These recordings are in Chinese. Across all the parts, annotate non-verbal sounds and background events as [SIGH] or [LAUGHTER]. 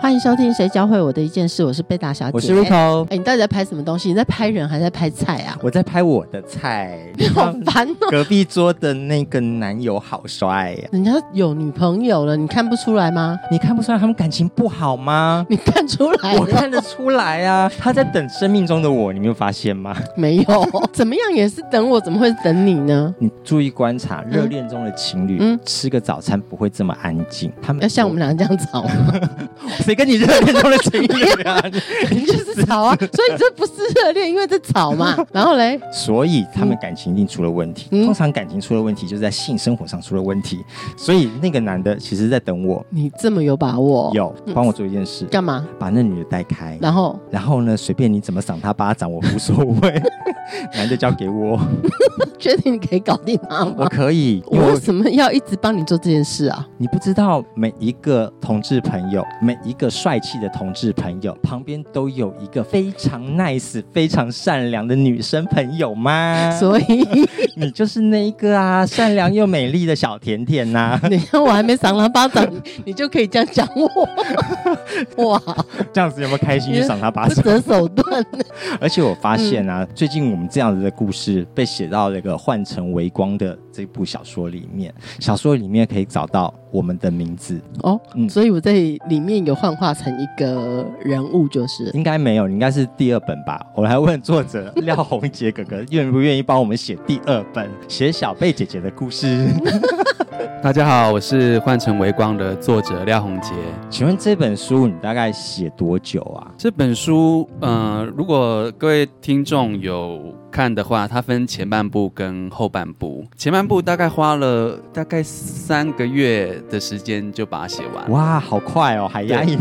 欢迎收听《谁教会我的一件事》，我是贝大小姐，我是鹿头。哎，你到底在拍什么东西？你在拍人还是在拍菜啊？我在拍我的菜。[LAUGHS] 你好烦哦！隔壁桌的那个男友好帅呀，人家有女朋友了，你看不出来吗？你看不出来他们感情不好吗？你看出来，我看得出来啊。他在等生命中的我，你没有发现吗？没有，[LAUGHS] 怎么样也是等我，怎么会等你呢？你注意观察，热恋中的情侣，嗯，吃个早餐不会这么安静。他们要像我们俩这样吵吗？[LAUGHS] 谁跟你热恋中的情侣啊？你就是吵啊！所以这不是热恋，因为这吵嘛。[LAUGHS] 然后嘞，所以他们感情一定出了问题。通常感情出了问题，就是在性生活上出了问题。所以那个男的其实在等我。你这么有把握？有，帮我做一件事。干嘛？把那女的带开。然后，然后呢？随便你怎么赏他巴掌，我无所谓。[LAUGHS] 男的交给我。[LAUGHS] 确定你可以搞定他吗？我可以。我为什么要一直帮你做这件事啊？你不知道每一个同志朋友，每一个帅气的同志朋友旁边都有一个非常 nice、非常善良的女生朋友吗？所以 [LAUGHS] 你就是那一个啊，善良又美丽的小甜甜呐！[LAUGHS] 你看我还没赏他巴掌，你就可以这样讲我？[LAUGHS] 哇，这样子有没有开心去赏他巴掌？不择手段。而且我发现啊，最近我们这样子的故事被写到那个《换成微光》的这部小说里面，小说里面可以找到我们的名字哦。嗯，所以我在里面有幻化成一个人物，就是应该没有，应该是第二本吧。我来问作者 [LAUGHS] 廖红杰哥哥，愿不愿意帮我们写第二本，写小贝姐姐的故事？[LAUGHS] 大家好，我是《换成微光》的作者廖红杰。请问这本书你大概写多久啊？这本书，嗯，如果各位听众有。看的话，它分前半部跟后半部。前半部大概花了大概三个月的时间就把它写完。哇，好快哦，海压抑。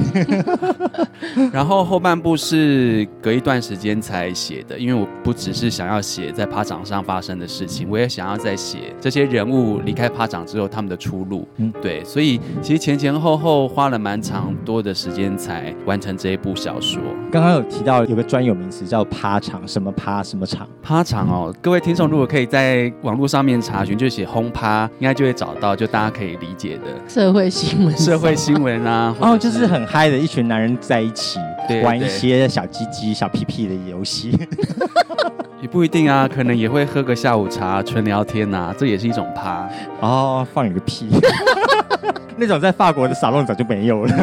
然后后半部是隔一段时间才写的，因为我不只是想要写在趴场上发生的事情，我也想要再写这些人物离开趴场之后他们的出路。嗯，对，所以其实前前后后花了蛮长多的时间才完成这一部小说。刚刚有提到有个专有名词叫趴场，什么趴什么场？趴场哦，各位听众如果可以在网络上面查询，就写轰趴，应该就会找到，就大家可以理解的社会新闻。社会新闻啊，[LAUGHS] 哦，就是很嗨的一群男人在一起玩一些小鸡鸡、小屁屁的游戏。[LAUGHS] 也不一定啊，可能也会喝个下午茶，纯聊天呐，这也是一种趴。哦，放你个屁！[LAUGHS] 那种在法国的沙龙早就没有了。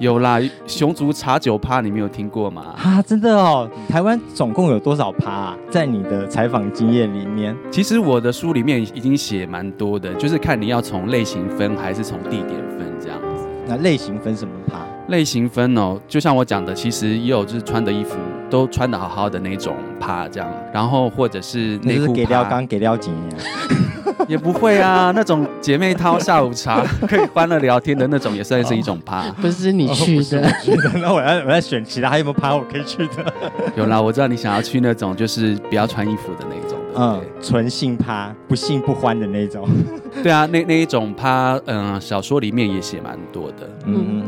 有啦，熊族茶酒趴，你没有听过吗？啊，真的哦！台湾总共有多少趴？啊在你的采访经验里面，其实我的书里面已经写蛮多的，就是看你要从类型分还是从地点分这样子。那类型分什么趴？类型分哦，就像我讲的，其实也有就是穿的衣服都穿的好好的那种趴这样，然后或者是内裤给料刚给料紧。也不会啊，[LAUGHS] 那种姐妹掏下午茶 [LAUGHS] 可以欢乐聊天的那种，也算是一种趴。[LAUGHS] 不是你去的，[LAUGHS] 那我要我要选其他，还有没有趴我可以去的？有啦，我知道你想要去那种就是不要穿衣服的那种，嗯，纯性趴，不性不欢的那种。对啊，那那一种趴，嗯，小说里面也写蛮多的，嗯。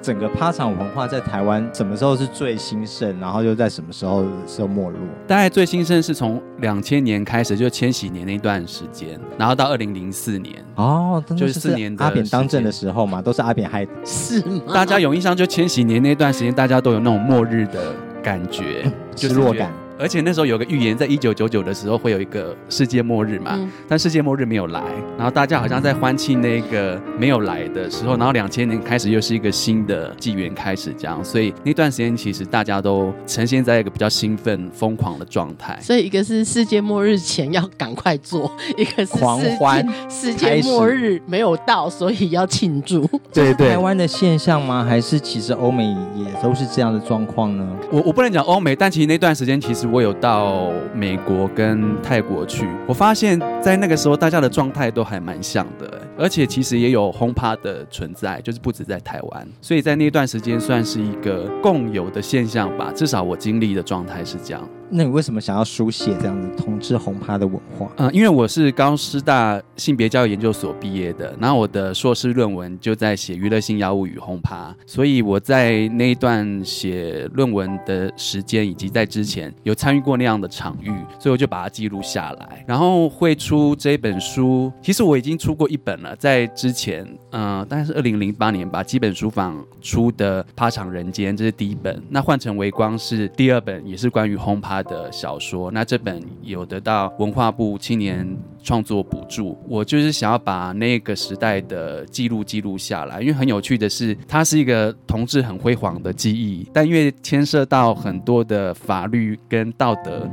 整个趴场文化在台湾什么时候是最兴盛？然后又在什么时候是没落？大概最兴盛是从两千年开始，就千禧年那段时间，然后到二零零四年哦，就是四年阿扁当政的时候嘛，都是阿扁害的。是吗？大家有印象，就千禧年那段时间，大家都有那种末日的感觉，失落感。而且那时候有个预言，在一九九九的时候会有一个世界末日嘛，但世界末日没有来，然后大家好像在欢庆那个没有来的时候，然后两千年开始又是一个新的纪元开始，这样，所以那段时间其实大家都呈现在一个比较兴奋、疯狂的状态。所以一个是世界末日前要赶快做，一个是狂欢，世界末日没有到，所以要庆祝。对对，台湾的现象吗？还是其实欧美也都是这样的状况呢？我我不能讲欧美，但其实那段时间其实。我有到美国跟泰国去，我发现，在那个时候大家的状态都还蛮像的，而且其实也有轰趴的存在，就是不止在台湾，所以在那段时间算是一个共有的现象吧。至少我经历的状态是这样。那你为什么想要书写这样子同志轰趴的文化？嗯，因为我是高师大性别教育研究所毕业的，然后我的硕士论文就在写娱乐性药物与轰趴，所以我在那一段写论文的时间以及在之前有参与过那样的场域，所以我就把它记录下来，然后会出这本书。其实我已经出过一本了，在之前，嗯、大概是二零零八年吧，基本书坊出的《趴场人间》，这是第一本。那换成微光是第二本，也是关于轰趴他的小说。那这本有得到文化部青年创作补助。我就是想要把那个时代的记录记录下来，因为很有趣的是，它是一个同志很辉煌的记忆，但因为牵涉到很多的法律跟道德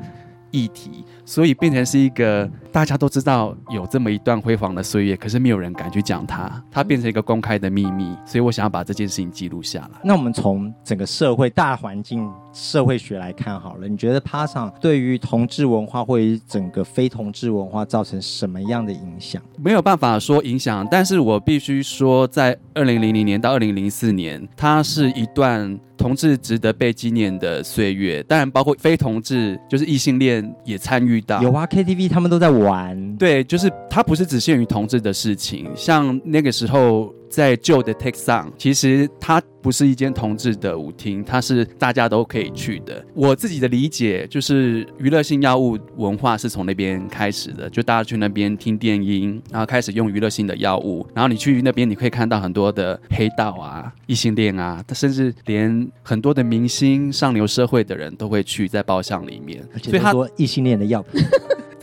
议题，所以变成是一个大家都知道有这么一段辉煌的岁月，可是没有人敢去讲它，它变成一个公开的秘密。所以我想要把这件事情记录下来。那我们从整个社会大环境社会学来看好了，你觉得趴场对于同志文化或者整个非同志文化造成什么样的影响？没有办法说影响，但是我必须说，在二零零零年到二零零四年，它是一段同志值得被纪念的岁月。当然，包括非同志，就是异性恋也参与到。有啊，KTV 他们都在玩，对，就是它不是只限于同志的事情，像那个时候。在旧的 Take Song，其实它不是一间同志的舞厅，它是大家都可以去的。我自己的理解就是，娱乐性药物文化是从那边开始的，就大家去那边听电音，然后开始用娱乐性的药物，然后你去那边，你可以看到很多的黑道啊、异性恋啊，甚至连很多的明星、上流社会的人都会去在包厢里面，而且所以它都说异性恋的药品。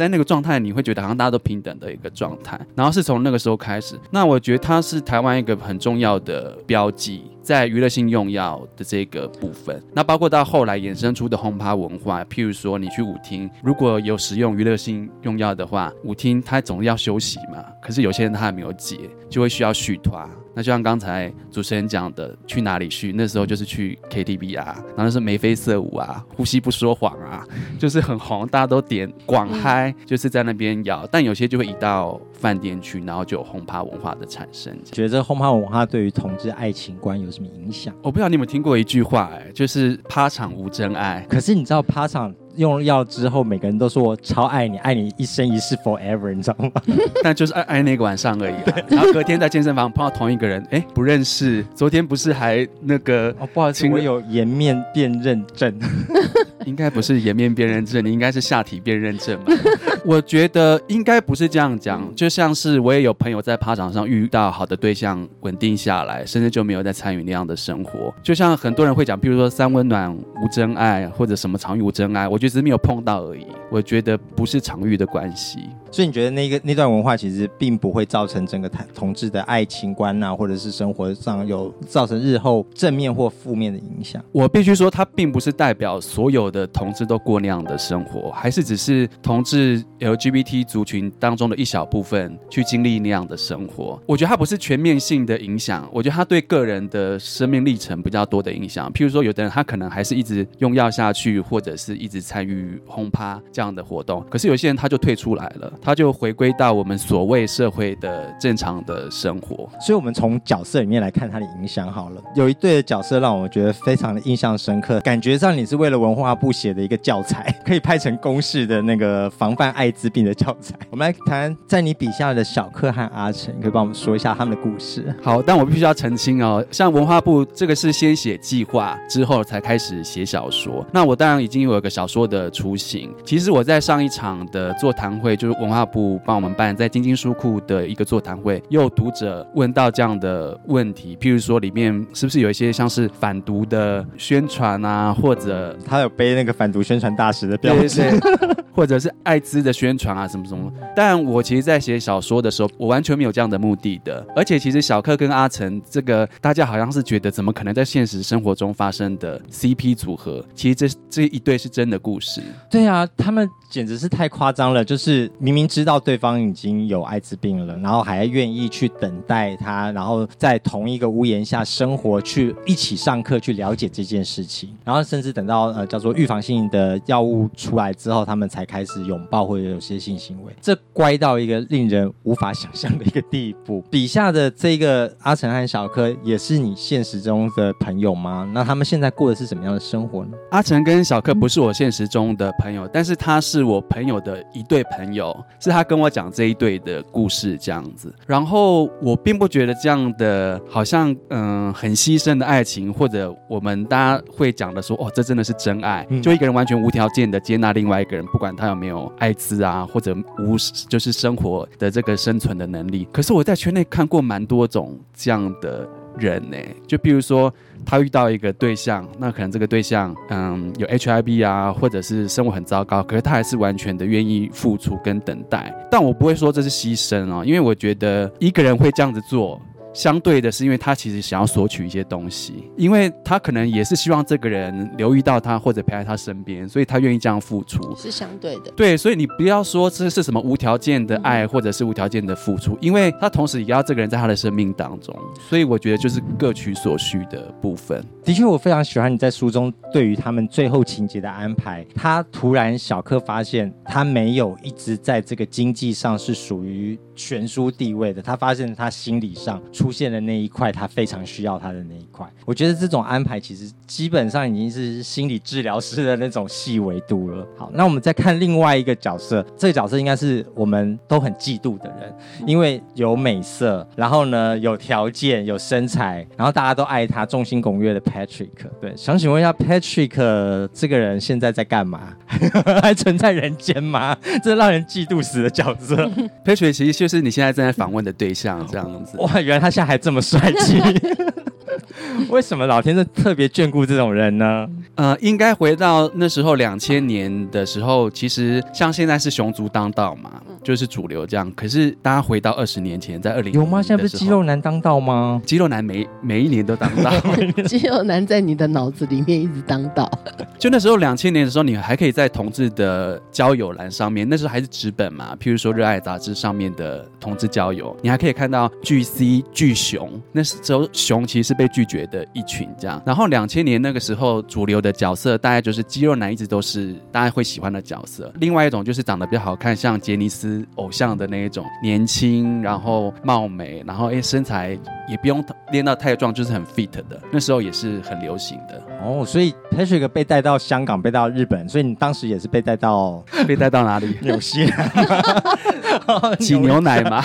在那个状态，你会觉得好像大家都平等的一个状态。然后是从那个时候开始，那我觉得它是台湾一个很重要的标记，在娱乐性用药的这个部分。那包括到后来衍生出的轰趴文化，譬如说你去舞厅，如果有使用娱乐性用药的话，舞厅它总要休息嘛。可是有些人他还没有解，就会需要续团。那就像刚才主持人讲的，去哪里去？那时候就是去 KTV 啊，然后那是眉飞色舞啊，呼吸不说谎啊，就是很红，大家都点广嗨，就是在那边摇。但有些就会移到饭店去，然后就有轰趴文化的产生。觉得这轰趴文化对于同志爱情观有什么影响？我不知道你有没有听过一句话、哎，就是趴场无真爱。可是你知道趴场用药之后，每个人都说我超爱你，爱你一生一世 forever，你知道吗？[LAUGHS] 但就是爱爱那个晚上而已、啊。[LAUGHS] 然后隔天在健身房碰到同一个人，哎，不认识。昨天不是还那个？哦，不好意思，我有颜面辨认症。[LAUGHS] 应该不是颜面辨认证，你应该是下体辨认证吧？我觉得应该不是这样讲，就像是我也有朋友在趴场上遇到好的对象，稳定下来，甚至就没有再参与那样的生活。就像很多人会讲，比如说三温暖无真爱，或者什么场域无真爱，我觉得只是没有碰到而已。我觉得不是场域的关系。所以你觉得那个那段文化其实并不会造成整个同同志的爱情观呐、或者是生活上有造成日后正面或负面的影响？我必须说，它并不是代表所有的同志都过那样的生活，还是只是同志 LGBT 族群当中的一小部分去经历那样的生活。我觉得它不是全面性的影响，我觉得它对个人的生命历程比较多的影响。譬如说，有的人他可能还是一直用药下去，或者是一直参与轰趴这样的活动，可是有些人他就退出来了，他就回归到我们所谓社会的正常的生活。所以，我们从角色里面来看它的影响好了。有一对的角色让我觉得非常的印象深刻，感觉上你是为了文化部写的一个教材，[LAUGHS] 可以拍成公式的那个防范艾滋病的教材。我们来谈在你笔下的小克和阿成，可以帮我们说一下他们的故事。好，但我必须要澄清哦，像文化部这个是先写计划之后才开始写小说。那我当然已经有一个小说的雏形。其实我在上一场的座谈会，就是文化部帮我们办在金金书库的一个座谈会，也有读者问到这样的问题，譬如说里面是不是有一些像是反毒的宣传啊，或者他有背那个反毒宣传大使的标对志，或者是艾滋的宣传啊，什么什么。但我其实，在写小说的时候，我完全没有这样的目的的。而且，其实小克跟阿成这个，大家好像是觉得，怎么可能在现实生活中发生的 CP 组合？其实这这一对是真的故事。对啊，他们简直是太夸张了，就是明明明知道对方已经有艾滋病了，然后还愿意去等待他，然后在同一个屋檐下生活，去一起上课，去了解这件事情，然后甚至等到呃叫做预防性的药物出来之后，他们才开始拥抱或者有些性行为，这乖到一个令人无法想象的一个地步。笔下的这个阿成和小柯也是你现实中的朋友吗？那他们现在过的是什么样的生活呢？阿成跟小柯不是我现实中的朋友，但是他是我朋友的一对朋友，是他跟我讲这一对的故事这样子。然后我并不觉得这样的好像嗯很牺牲的爱情，或者我们大家会讲的说哦这真的是真爱，嗯就一个人完全无条件的接纳另外一个人，不管他有没有艾滋啊，或者无就是生活的这个生存的能力。可是我在圈内看过蛮多种这样的人呢、就比如说。他遇到一个对象，那可能这个对象，嗯，有 HIV 啊，或者是生活很糟糕，可是他还是完全的愿意付出跟等待。但我不会说这是牺牲哦，因为我觉得一个人会这样子做。相对的是，因为他其实想要索取一些东西，因为他可能也是希望这个人留意到他或者陪在他身边，所以他愿意这样付出。是相对的。对，所以你不要说这是什么无条件的爱，或者是无条件的付出，因为他同时也要这个人在他的生命当中，所以我觉得就是各取所需的部分。的确，我非常喜欢你在书中对于他们最后情节的安排。他突然小克发现他没有一直在这个经济上是属于悬殊地位的，他发现他心理上出现的那一块，他非常需要他的那一块。我觉得这种安排其实基本上已经是心理治疗师的那种细维度了。好，那我们再看另外一个角色，这个角色应该是我们都很嫉妒的人，因为有美色，然后呢有条件、有身材，然后大家都爱他，众星拱月的 Patrick。对，想请问一下 Patrick 这个人现在在干嘛？[LAUGHS] 还存在人间吗？[LAUGHS] 这让人嫉妒死的角色。Patrick 其实就是你现在正在访问的对象，这样子。哇，原来他现在还这么帅气。[LAUGHS] [LAUGHS] 为什么老天是特别眷顾这种人呢？呃，应该回到那时候两千年的时候，其实像现在是熊族当道嘛，就是主流这样。可是大家回到二十年前，在二零有吗？现在不是肌肉男当道吗？肌肉男每每一年都当道。[LAUGHS] 肌肉男在你的脑子里面一直当道，[LAUGHS] 就那时候两千年的时候，你还可以在同志的交友栏上面，那时候还是纸本嘛，譬如说《热爱》杂志上面的同志交友，你还可以看到巨 C 巨熊，那时候熊其实是被被拒绝的一群这样。然后两千年那个时候主流的角色大概就是肌肉男，一直都是大家会喜欢的角色。另外一种就是长得比较好看，像杰尼斯偶像的那一种，年轻，然后貌美，然后哎身材也不用练到太壮，就是很 fit 的，那时候也是很流行的。哦，所以 Patrick 被带到香港，被带到日本，所以你当时也是被带到 [LAUGHS] 被带到哪里？纽西兰？[LAUGHS] 挤牛奶吗？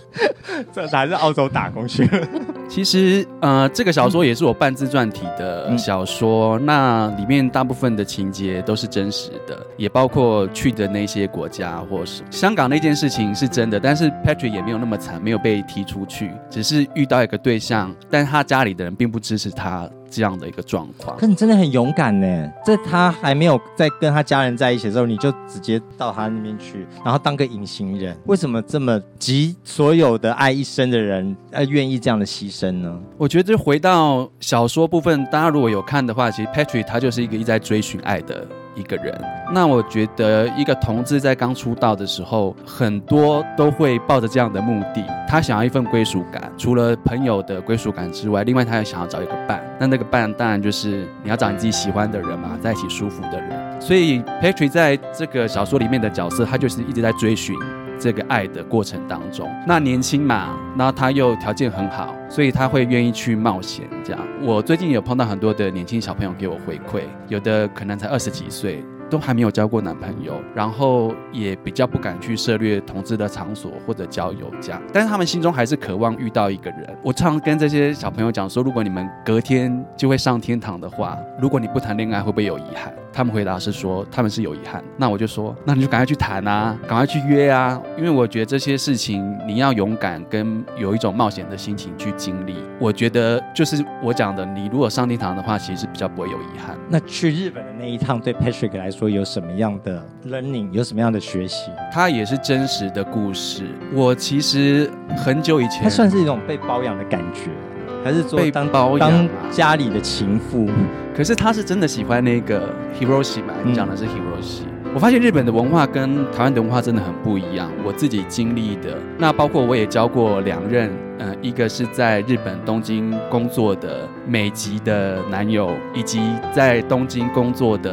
[LAUGHS] 这还是澳洲打工去了。其实，呃，这个小说也是我半自传体的小说，那里面大部分的情节都是真实的，也包括去的那些国家，或是香港那件事情是真的，但是 Patrick 也没有那么惨，没有被踢出去，只是遇到一个对象，但他家里的人并不支持他这样的一个状况可。你真的很勇敢呢，在他还没有在跟他家人在一起的时候，你就直接到他那边去，然后当个隐形人。为什么这么集所有的爱一生的人，呃，愿意这样的牺牲呢？我觉得回到小说部分，大家如果有看的话，其实 Patrick 他就是一个一直在追寻爱的一个人。那我觉得一个同志在刚出道的时候，很多都会抱着这样的目的，他想要一份归属感，除了朋友的归属感之外，另外他也想要找一个伴。那那个伴当然就是你要找你自己喜欢的人嘛，在一起舒服的人。所以 Patrick 在这个小说里面的角色，他就是一直在追寻这个爱的过程当中。那年轻嘛，然后他又条件很好，所以他会愿意去冒险。这样，我最近有碰到很多的年轻小朋友给我回馈，有的可能才二十几岁。都还没有交过男朋友，然后也比较不敢去涉猎同志的场所或者交友这样，但是他们心中还是渴望遇到一个人。我常跟这些小朋友讲说，如果你们隔天就会上天堂的话，如果你不谈恋爱，会不会有遗憾？他们回答是说他们是有遗憾。那我就说，那你就赶快去谈啊，赶快去约啊，因为我觉得这些事情你要勇敢跟有一种冒险的心情去经历。我觉得就是我讲的，你如果上天堂的话，其实是比较不会有遗憾。那去日本的那一趟，对 Patrick 来说有什么样的 learning，有什么样的学习？它也是真实的故事。我其实很久以前，它算是一种被包养的感觉，还是说被当包养家里的情妇？可是他是真的喜欢那个 Hiroshi 嘛？讲的是 Hiroshi，、我发现日本的文化跟台湾的文化真的很不一样。我自己经历的，那包括我也教过两任，呃，一个是在日本东京工作的美籍的男友，以及在东京工作的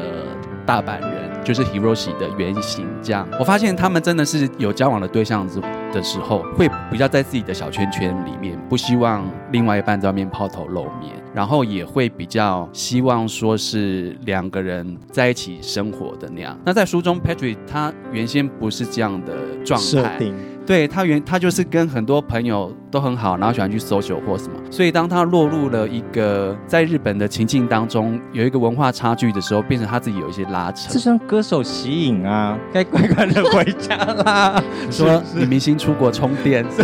大阪人。就是 Hiroshi 的原型，这样我发现他们真的是有交往的对象之的时候，会比较在自己的小圈圈里面，不希望另外一半在外面抛头露面，然后也会比较希望说是两个人在一起生活的那样。那在书中，Patrick 他原先不是这样的状态。对他原他就是跟很多朋友都很好，然后喜欢去 social 或什么，所以当他落入了一个在日本的情境当中，有一个文化差距的时候，变成他自己有一些拉扯。这算歌手吸引啊，该乖乖的回家啦。说女明星出国充电，[LAUGHS]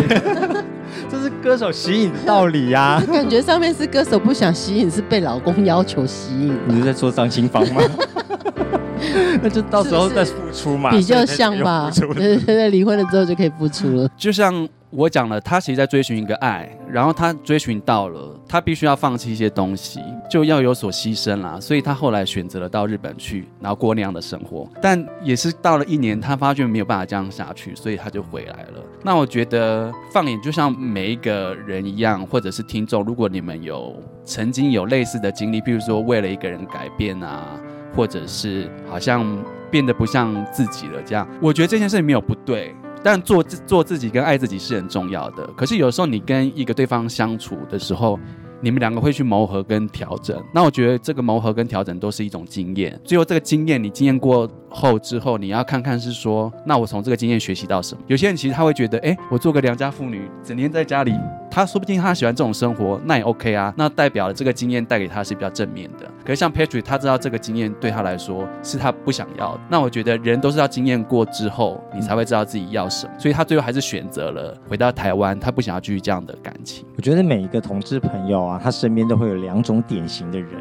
这是歌手吸引的道理呀。感觉上面是歌手不想吸引，是被老公要求吸引。你是在说张清芳吗？[LAUGHS] [LAUGHS] 那就到时候再付出嘛，比较像吧。对对对，离婚了之后就可以付出了。就像我讲了，他其实在追寻一个爱，然后他追寻到了，他必须要放弃一些东西，就要有所牺牲啦。所以他后来选择了到日本去，然后过那样的生活。但也是到了一年，他发觉没有办法这样下去，所以他就回来了。那我觉得放眼就像每一个人一样，或者是听众，如果你们有曾经有类似的经历，譬如说为了一个人改变啊。或者是好像变得不像自己了，这样我觉得这件事情没有不对，但做做自己跟爱自己是很重要的。可是有时候你跟一个对方相处的时候，你们两个会去磨合跟调整，那我觉得这个磨合跟调整都是一种经验。最后这个经验你经验过后之后，你要看看是说，那我从这个经验学习到什么？有些人其实他会觉得，哎，我做个良家妇女，整天在家里。他说不定他喜欢这种生活，那也 OK 啊。那代表了这个经验带给他是比较正面的。可是像 Patrick，他知道这个经验对他来说是他不想要的。那我觉得人都是要经验过之后，你才会知道自己要什么。所以他最后还是选择了回到台湾，他不想要继续这样的感情。我觉得每一个同志朋友啊，他身边都会有两种典型的人，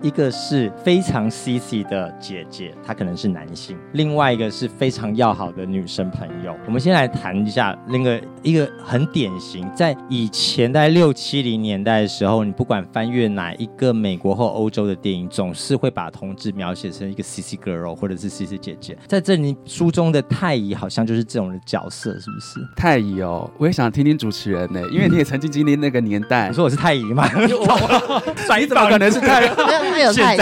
一个是非常 CC 的姐姐，她可能是男性；另外一个是非常要好的女生朋友。我们先来谈一下那个一个很典型在以。以前在六七零年代的时候，你不管翻阅哪一个美国或欧洲的电影，总是会把同志描写成一个 C C girl 或者是 C C 姐姐。在这里书中的太乙好像就是这种的角色，是不是？太乙哦，我也想听听主持人呢，因为你也曾经经历那个年代。你说我是太乙吗？[LAUGHS] [LAUGHS] 你怎么可能 [LAUGHS] 是太乙？他有太乙，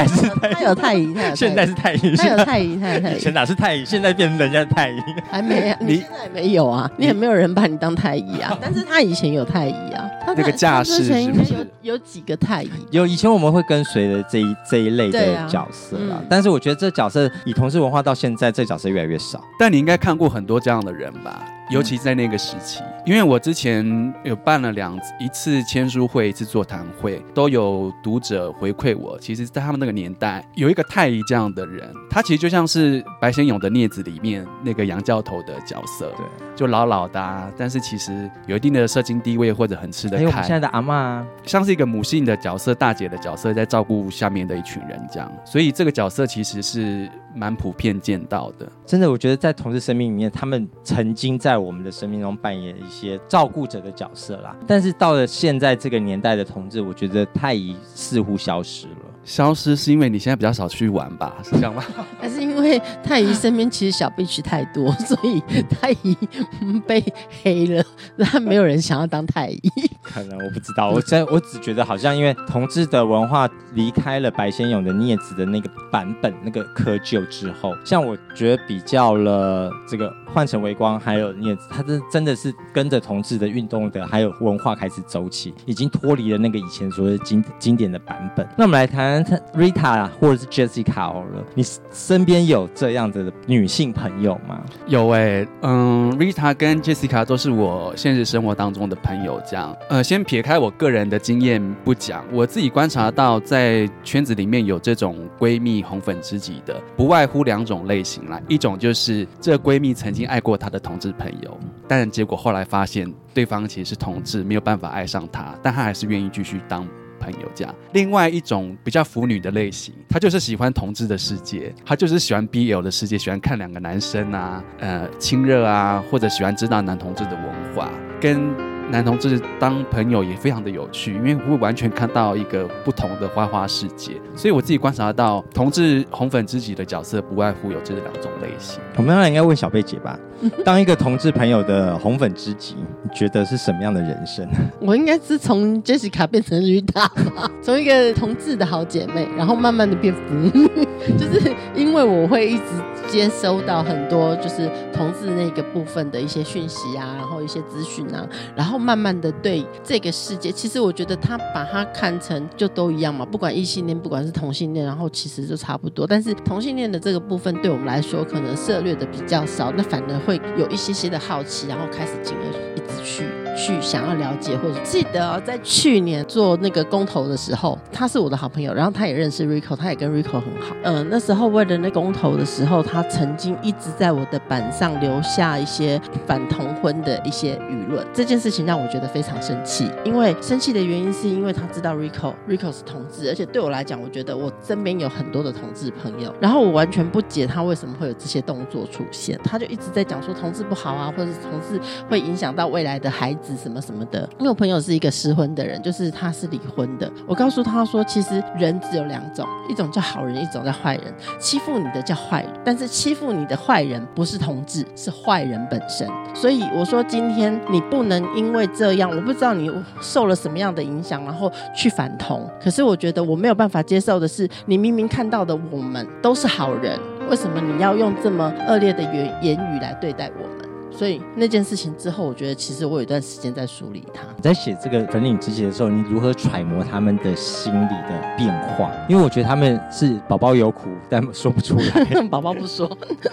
他有太乙，现在是太乙，他有太乙，他有太乙。以前哪是太乙？现在变成人家的太乙？还没啊？你现在没有啊？你也没有人把你当太乙啊？但是他以前有太乙。啊，那个架势是不是有有几个太乙？有以前我们会跟随的这一这一类的角色啊，但是我觉得这角色以同事文化到现在，这角色越来越少。但你应该看过很多这样的人吧？尤其在那个时期，因为我之前有办了两一次签书会，一次座谈会，都有读者回馈我。其实，在他们那个年代，有一个太医这样的人，他其实就像是白先勇的《镊子》里面那个杨教头的角色，对，就老老的，啊但是其实有一定的社经地位或者很吃得开。现在的阿妈，像是一个母性的角色、大姐的角色，在照顾下面的一群人这样。所以这个角色其实是蛮普遍见到的。真的，我觉得在同志生命里面，他们曾经在我们的生命中扮演一些些照顾者的角色啦。但是到了现在这个年代的同志，我觉得太乙似乎消失了。消失是因为你现在比较少去玩吧？是这样吗？[LAUGHS] 还是因为太乙身边其实小 bitch 太多，所以太乙被黑了，那没有人想要当太乙。[LAUGHS] 可能我不知道，我真我只觉得好像因为同志的文化离开了白先勇的镊子的那个版本那个窠臼之后，像我觉得比较了这个换成微光还有镊子，他真真的是跟着同志的运动的还有文化开始走起，已经脱离了那个以前所谓经经典的版本。那我们来谈。Rita 或者是 Jessica 了，你身边有这样子的女性朋友吗？有哎，嗯，Rita 跟 Jessica 都是我现实生活当中的朋友。这样，呃，先撇开我个人的经验不讲，我自己观察到在圈子里面有这种闺蜜红粉知己的，不外乎两种类型啦。一种就是这闺蜜曾经爱过她的同志朋友，但结果后来发现对方其实是同志，没有办法爱上她，但她还是愿意继续当。朋友这样，另外一种比较腐女的类型，她就是喜欢同志的世界，她就是喜欢 BL 的世界，喜欢看两个男生啊，呃，亲热啊，或者喜欢知道男同志的文化，跟男同志当朋友也非常的有趣，因为会完全看到一个不同的花花世界。所以我自己观察到，同志红粉知己的角色不外乎有这两种类型。我们来应该问小贝姐吧，[LAUGHS] 当一个同志朋友的红粉知己，你觉得是什么样的人生？我应该是从 Jessica 变成 Rita 吧，[LAUGHS] 从一个同志的好姐妹，然后慢慢的变腐女，[LAUGHS] 就是因为我会一直接收到很多就是同志那个部分的一些讯息啊，然后一些资讯啊，然后慢慢的对这个世界，其实我觉得他把它看成就都一样嘛，不管异性恋，不管是同性恋，然后其实就差不多。但是同性恋的这个部分对我们来说，可能涉略的比较少，那反而会有一些些的好奇，然后开始进而一直去去想要了解，或者记得，在去年做那个公投的时候，他是我的好朋友，然后他也认识 Rico，他也跟 Rico 很好。嗯、那时候为了那公投的时候，他曾经一直在我的板上留下一些反同婚的一些舆论，这件事情让我觉得非常生气。因为生气的原因是因为他知道 Rico，Rico 是同志，而且对我来讲，我觉得我身边有很多的同志朋友，然后我完全不解他为什么会有这些动作出现，他就一直在讲说同志不好啊，或者是同志会影响到未来的孩子什么什么的。因为我朋友是一个失婚的人，就是他是离婚的，我告诉他说，其实人只有两种，一种叫好人，一种叫坏人。欺负你的叫坏人，但是欺负你的坏人不是同志，是坏人本身。所以我说，今天你不能因为这样，我不知道你受了什么样的影响，然后去反同。可是我觉得我没有办法接受的是，你明明看到的我们都是好人，为什么你要用这么恶劣的言言语来对待我们？所以那件事情之后，我觉得其实我有一段时间在梳理它。你在写这个粉领知己的时候，你如何揣摩他们的心理的变化？因为我觉得他们是宝宝有苦，但说不出来。[LAUGHS] 宝宝不说，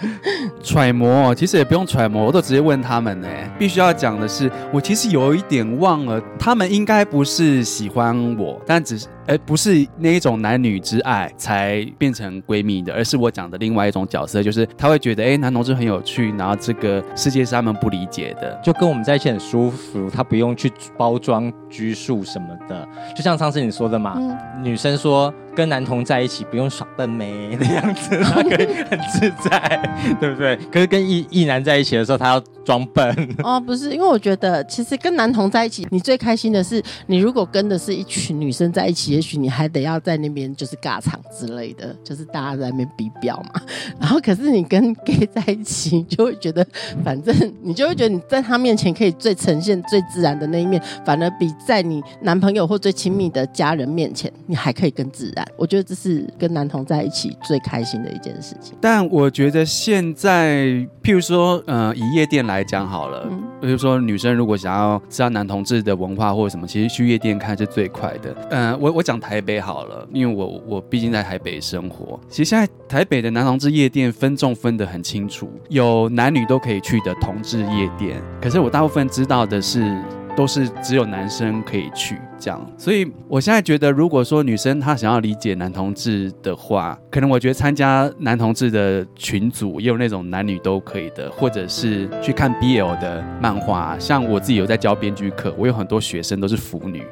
[LAUGHS] 揣摩其实也不用揣摩，我都直接问他们呢。必须要讲的是，我其实有一点忘了，他们应该不是喜欢我，但只是。而不是那一种男女之爱才变成闺蜜的，而是我讲的另外一种角色，就是他会觉得，哎，男同志很有趣，然后这个世界是他们不理解的，就跟我们在一起很舒服，他不用去包装拘束什么的。就像上次你说的嘛，女生说跟男同在一起不用耍笨妹的样子，[LAUGHS] 他可以很自在，对不对？可是跟异异男在一起的时候，他要装笨。[LAUGHS] 哦，不是，因为我觉得其实跟男同在一起，你最开心的是，你如果跟的是一群女生在一起，也许你还得要在那边就是尬场之类的，就是大家在那边比表嘛。[LAUGHS] 然后可是你跟 gay 在一起，你就会觉得，反正你就会觉得你在他面前可以最呈现最自然的那一面，反而比在你男朋友或最亲密的家人面前，你还可以更自然。我觉得这是跟男同在一起最开心的一件事情。但我觉得现在，譬如说，呃，以夜店来讲好了，嗯比如说女生如果想要知道男同志的文化或者什么，其实去夜店看是最快的。呃，我我讲台北好了，因为我我毕竟在台北生活。其实现在台北的男同志夜店分众分得很清楚，有男女都可以去的同志夜店。可是我大部分知道的是。都是只有男生可以去这样，所以我现在觉得，如果说女生她想要理解男同志的话，可能我觉得参加男同志的群组，也有那种男女都可以的，或者是去看 BL 的漫画。像我自己有在教编剧课，我有很多学生都是腐女，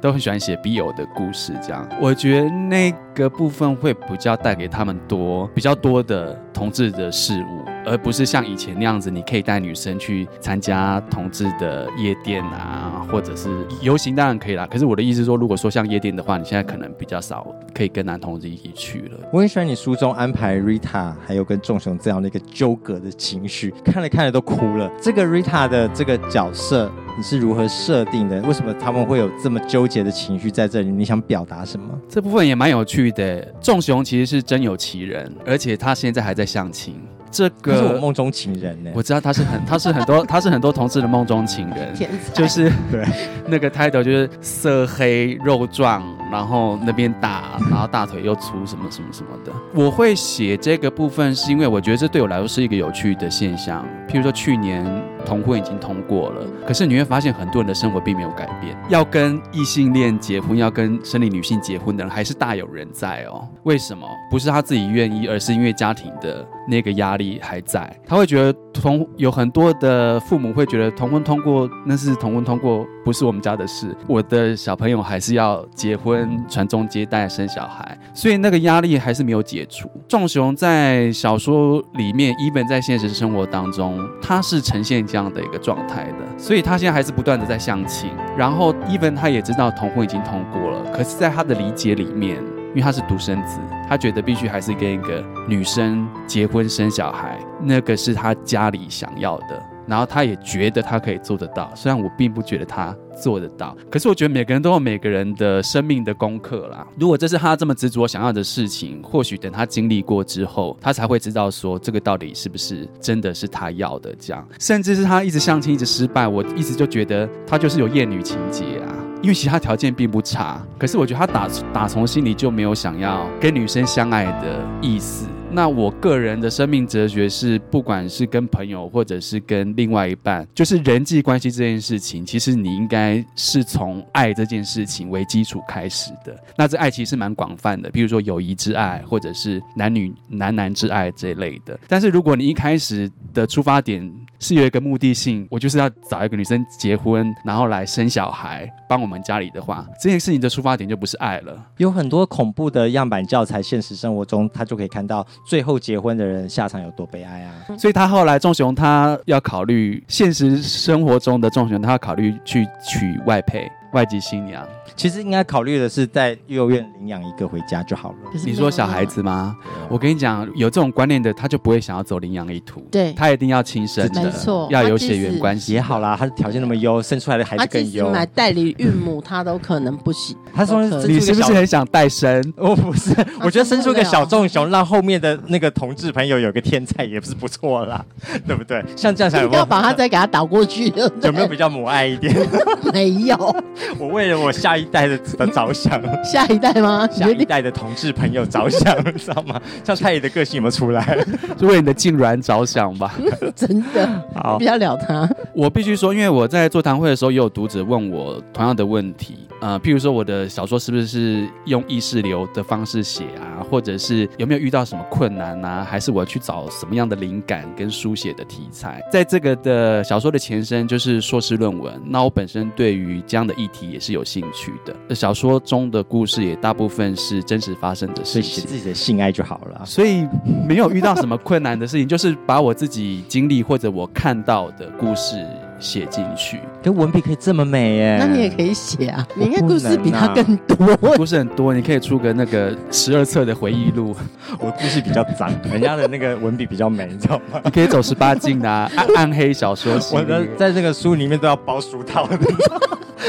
都很喜欢写 BL 的故事。这样，我觉得那个部分会比较带给他们多比较多的同志的事物。而不是像以前那样子，你可以带女生去参加同志的夜店啊，或者是游行，当然可以啦。可是我的意思是说，如果说像夜店的话，你现在可能比较少可以跟男同志一起去了。我很喜欢你书中安排 Rita 还有跟仲雄这样的一个纠葛的情绪，看了看了都哭了。这个 Rita 的这个角色你是如何设定的？为什么他们会有这么纠结的情绪在这里？你想表达什么？这部分也蛮有趣的。仲雄其实是真有其人，而且他现在还在相亲。这个是我梦中情人呢，我知道他是很，他是很多，[LAUGHS] 他是很多同志的梦中情人，就是对。[LAUGHS] 那个 title 就是色黑肉壮，然后那边大，然后大腿又粗，什么什么什么的。我会写这个部分，是因为我觉得这对我来说是一个有趣的现象。譬如说去年同婚已经通过了，可是你会发现很多人的生活并没有改变，要跟异性恋结婚，要跟生理女性结婚的人还是大有人在哦。为什么？不是他自己愿意，而是因为家庭的那个压力还在。他会觉得同有很多的父母会觉得同婚通过那是同婚通过，不是我们家的事。我的小朋友还是要结婚、传宗接代、生小孩，所以那个压力还是没有解除。仲雄在小说里面，even 在现实生活当中，他是呈现这样的一个状态的，所以他现在还是不断的在相亲。然后 even 他也知道同婚已经通过了，可是在他的理解里面。因为他是独生子，他觉得必须还是跟一个女生结婚生小孩，那个是他家里想要的。然后他也觉得他可以做得到，虽然我并不觉得他做得到，可是我觉得每个人都有每个人的生命的功课啦。如果这是他这么执着想要的事情，或许等他经历过之后，他才会知道说这个到底是不是真的是他要的。这样，甚至是他一直相亲一直失败，我一直就觉得他就是有厌女情节啊。因为其他条件并不差，可是我觉得他打打从心里就没有想要跟女生相爱的意思。那我个人的生命哲学是，不管是跟朋友或者是跟另外一半，就是人际关系这件事情，其实你应该是从爱这件事情为基础开始的。那这爱其实蛮广泛的，比如说友谊之爱，或者是男女男男之爱这一类的。但是如果你一开始的出发点是有一个目的性，我就是要找一个女生结婚，然后来生小孩，帮我们家里的话，这件事情的出发点就不是爱了。有很多恐怖的样板教材，现实生活中他就可以看到。最后结婚的人下场有多悲哀啊！所以他后来仲雄他要考虑现实生活中的仲雄，他要考虑去娶外配。外籍新娘，其实应该考虑的是在幼儿园领养一个回家就好了。你说小孩子吗？我跟你讲，有这种观念的，他就不会想要走领养一途。对，他一定要亲生的，没错，要有血缘关系也好啦。他的条件那么优，生出来的孩子更优。买代理孕母，他都可能不行。他说：“你是不是很想带生？”我不是，我觉得生出个小棕熊，让后面的那个同志朋友有个天才也不是不错啦，[LAUGHS] 对不对？像这样想，要把他再给他倒过去，有没有比较母爱一点？[LAUGHS] 没有，[LAUGHS] 我为了我。下一代的的着想，下一代吗？下一代的同志朋友着想，[LAUGHS] 知道吗？像蔡爷的个性有没有出来？就为你的静然着想吧。[LAUGHS] 真的，好，不要聊他。我必须说，因为我在座谈会的时候，也有读者问我同样的问题。呃，譬如说我的小说是不是用意识流的方式写啊？或者是有没有遇到什么困难啊？还是我去找什么样的灵感跟书写的题材？在这个的小说的前身就是硕士论文。那我本身对于这样的议题也是有兴趣的。小说中的故事也大部分是真实发生的事情，写自己的性爱就好了。所以没有遇到什么困难的事情，就是把我自己经历或者我看到的故事。写进去，可文笔可以这么美耶？那你也可以写啊，你应该故事比他更多，故事很多，你可以出个那个十二册的回忆录。[LAUGHS] 我故事比较脏，人家的那个文笔比较美，你知道吗？你可以走十八禁的暗暗黑小说，我的在这个书里面都要包书套的。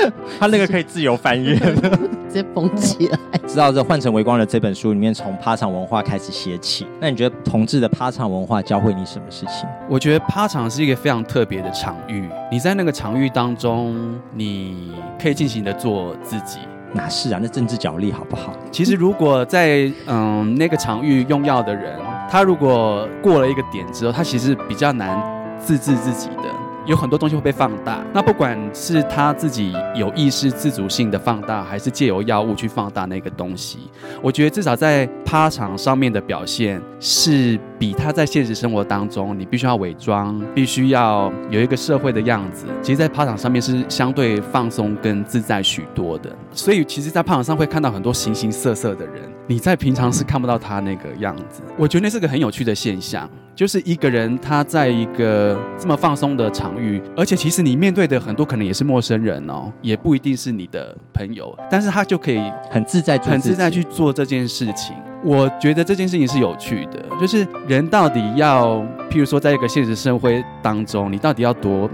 [LAUGHS] 他那个可以自由翻阅，[LAUGHS] 直接封起来。知道这《换成微光》的这本书里面，从趴场文化开始写起。那你觉得同志的趴场文化教会你什么事情？我觉得趴场是一个非常特别的场域。你在那个场域当中，你可以尽情的做自己。哪是啊？那政治角力好不好？其实如果在嗯那个场域用药的人，他如果过了一个点之后，他其实比较难自治自己的。有很多东西会被放大，那不管是他自己有意识、自主性的放大，还是借由药物去放大那个东西，我觉得至少在趴场上面的表现是比他在现实生活当中，你必须要伪装，必须要有一个社会的样子，其实，在趴场上面是相对放松跟自在许多的。所以，其实，在趴场上会看到很多形形色色的人，你在平常是看不到他那个样子。我觉得那是个很有趣的现象。就是一个人，他在一个这么放松的场域，而且其实你面对的很多可能也是陌生人哦，也不一定是你的朋友，但是他就可以很自在、很自在去做这件事情。我觉得这件事情是有趣的，就是人到底要，譬如说，在一个现实社会当中，你到底要多。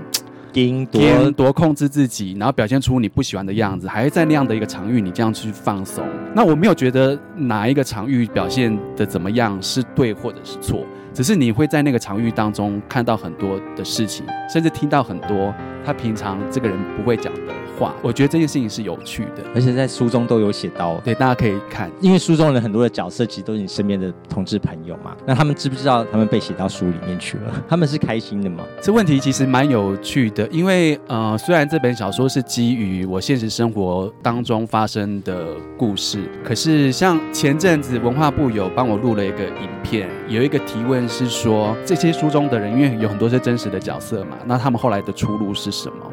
多多控制自己，然后表现出你不喜欢的样子，还是在那样的一个场域，你这样去放松。那我没有觉得哪一个场域表现的怎么样是对或者是错，只是你会在那个场域当中看到很多的事情，甚至听到很多他平常这个人不会讲的话。我觉得这件事情是有趣的，而且在书中都有写到，对，大家可以看。因为书中的很多的角色其实都是你身边的同志朋友嘛，那他们知不知道他们被写到书里面去了？[LAUGHS] 他们是开心的吗？这问题其实蛮有趣的，因为呃，虽然这本小说是基于我现实生活当中发生的故事，可是像前阵子文化部有帮我录了一个影片，有一个提问是说，这些书中的人，因为有很多是真实的角色嘛，那他们后来的出路是是什么？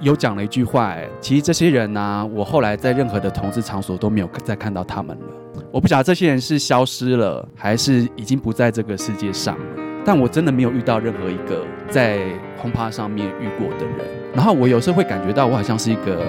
有讲了一句话，其实这些人呢，我后来在任何的同志场所都没有再看到他们了。我不晓得这些人是消失了，还是已经不在这个世界上了。但我真的没有遇到任何一个在轰趴上面遇过的人。然后我有时候会感觉到，我好像是一个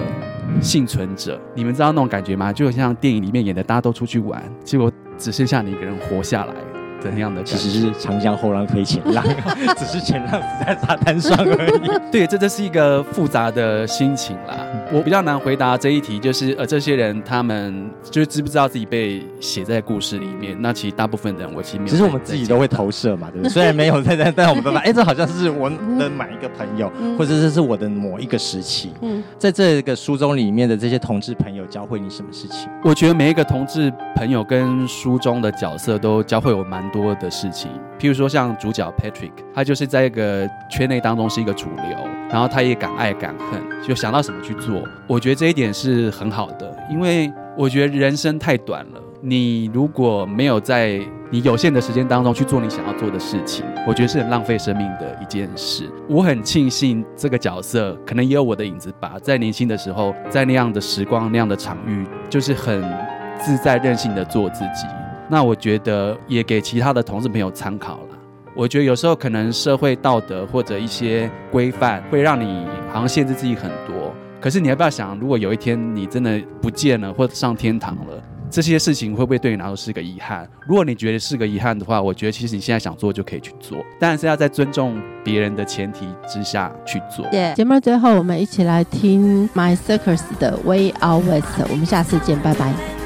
幸存者。你们知道那种感觉吗？就像电影里面演的，大家都出去玩，结果只剩下你一个人活下来。怎样的？其实是长江后浪推前浪，[LAUGHS] 只是前浪死在沙滩上而已。[LAUGHS] 对，这这是一个复杂的心情啦。我比较难回答这一题，就是呃，这些人他们就是知不知道自己被写在故事里面？那其实大部分的人，我其实没有。其实我们自己都会投射嘛，对不对？[LAUGHS] 虽然没有在在，但我们都发哎，这好像是我的哪一个朋友，或者这是我的某一个时期。嗯，在这个书中里面的这些同志朋友教会你什么事情？我觉得每一个同志朋友跟书中的角色都教会我蛮。多的事情，譬如说像主角 Patrick，他就是在一个圈内当中是一个主流，然后他也敢爱敢恨，就想到什么去做。我觉得这一点是很好的，因为我觉得人生太短了，你如果没有在你有限的时间当中去做你想要做的事情，我觉得是很浪费生命的一件事。我很庆幸这个角色可能也有我的影子吧，在年轻的时候，在那样的时光、那样的场域，就是很自在任性的做自己。那我觉得也给其他的同事朋友参考了。我觉得有时候可能社会道德或者一些规范会让你好像限制自己很多。可是你要不要想，如果有一天你真的不见了或者上天堂了，这些事情会不会对你来说是个遗憾？如果你觉得是个遗憾的话，我觉得其实你现在想做就可以去做，但是要在尊重别人的前提之下去做。节目最后我们一起来听 My Circus 的 Way Out West，我们下次见，拜拜。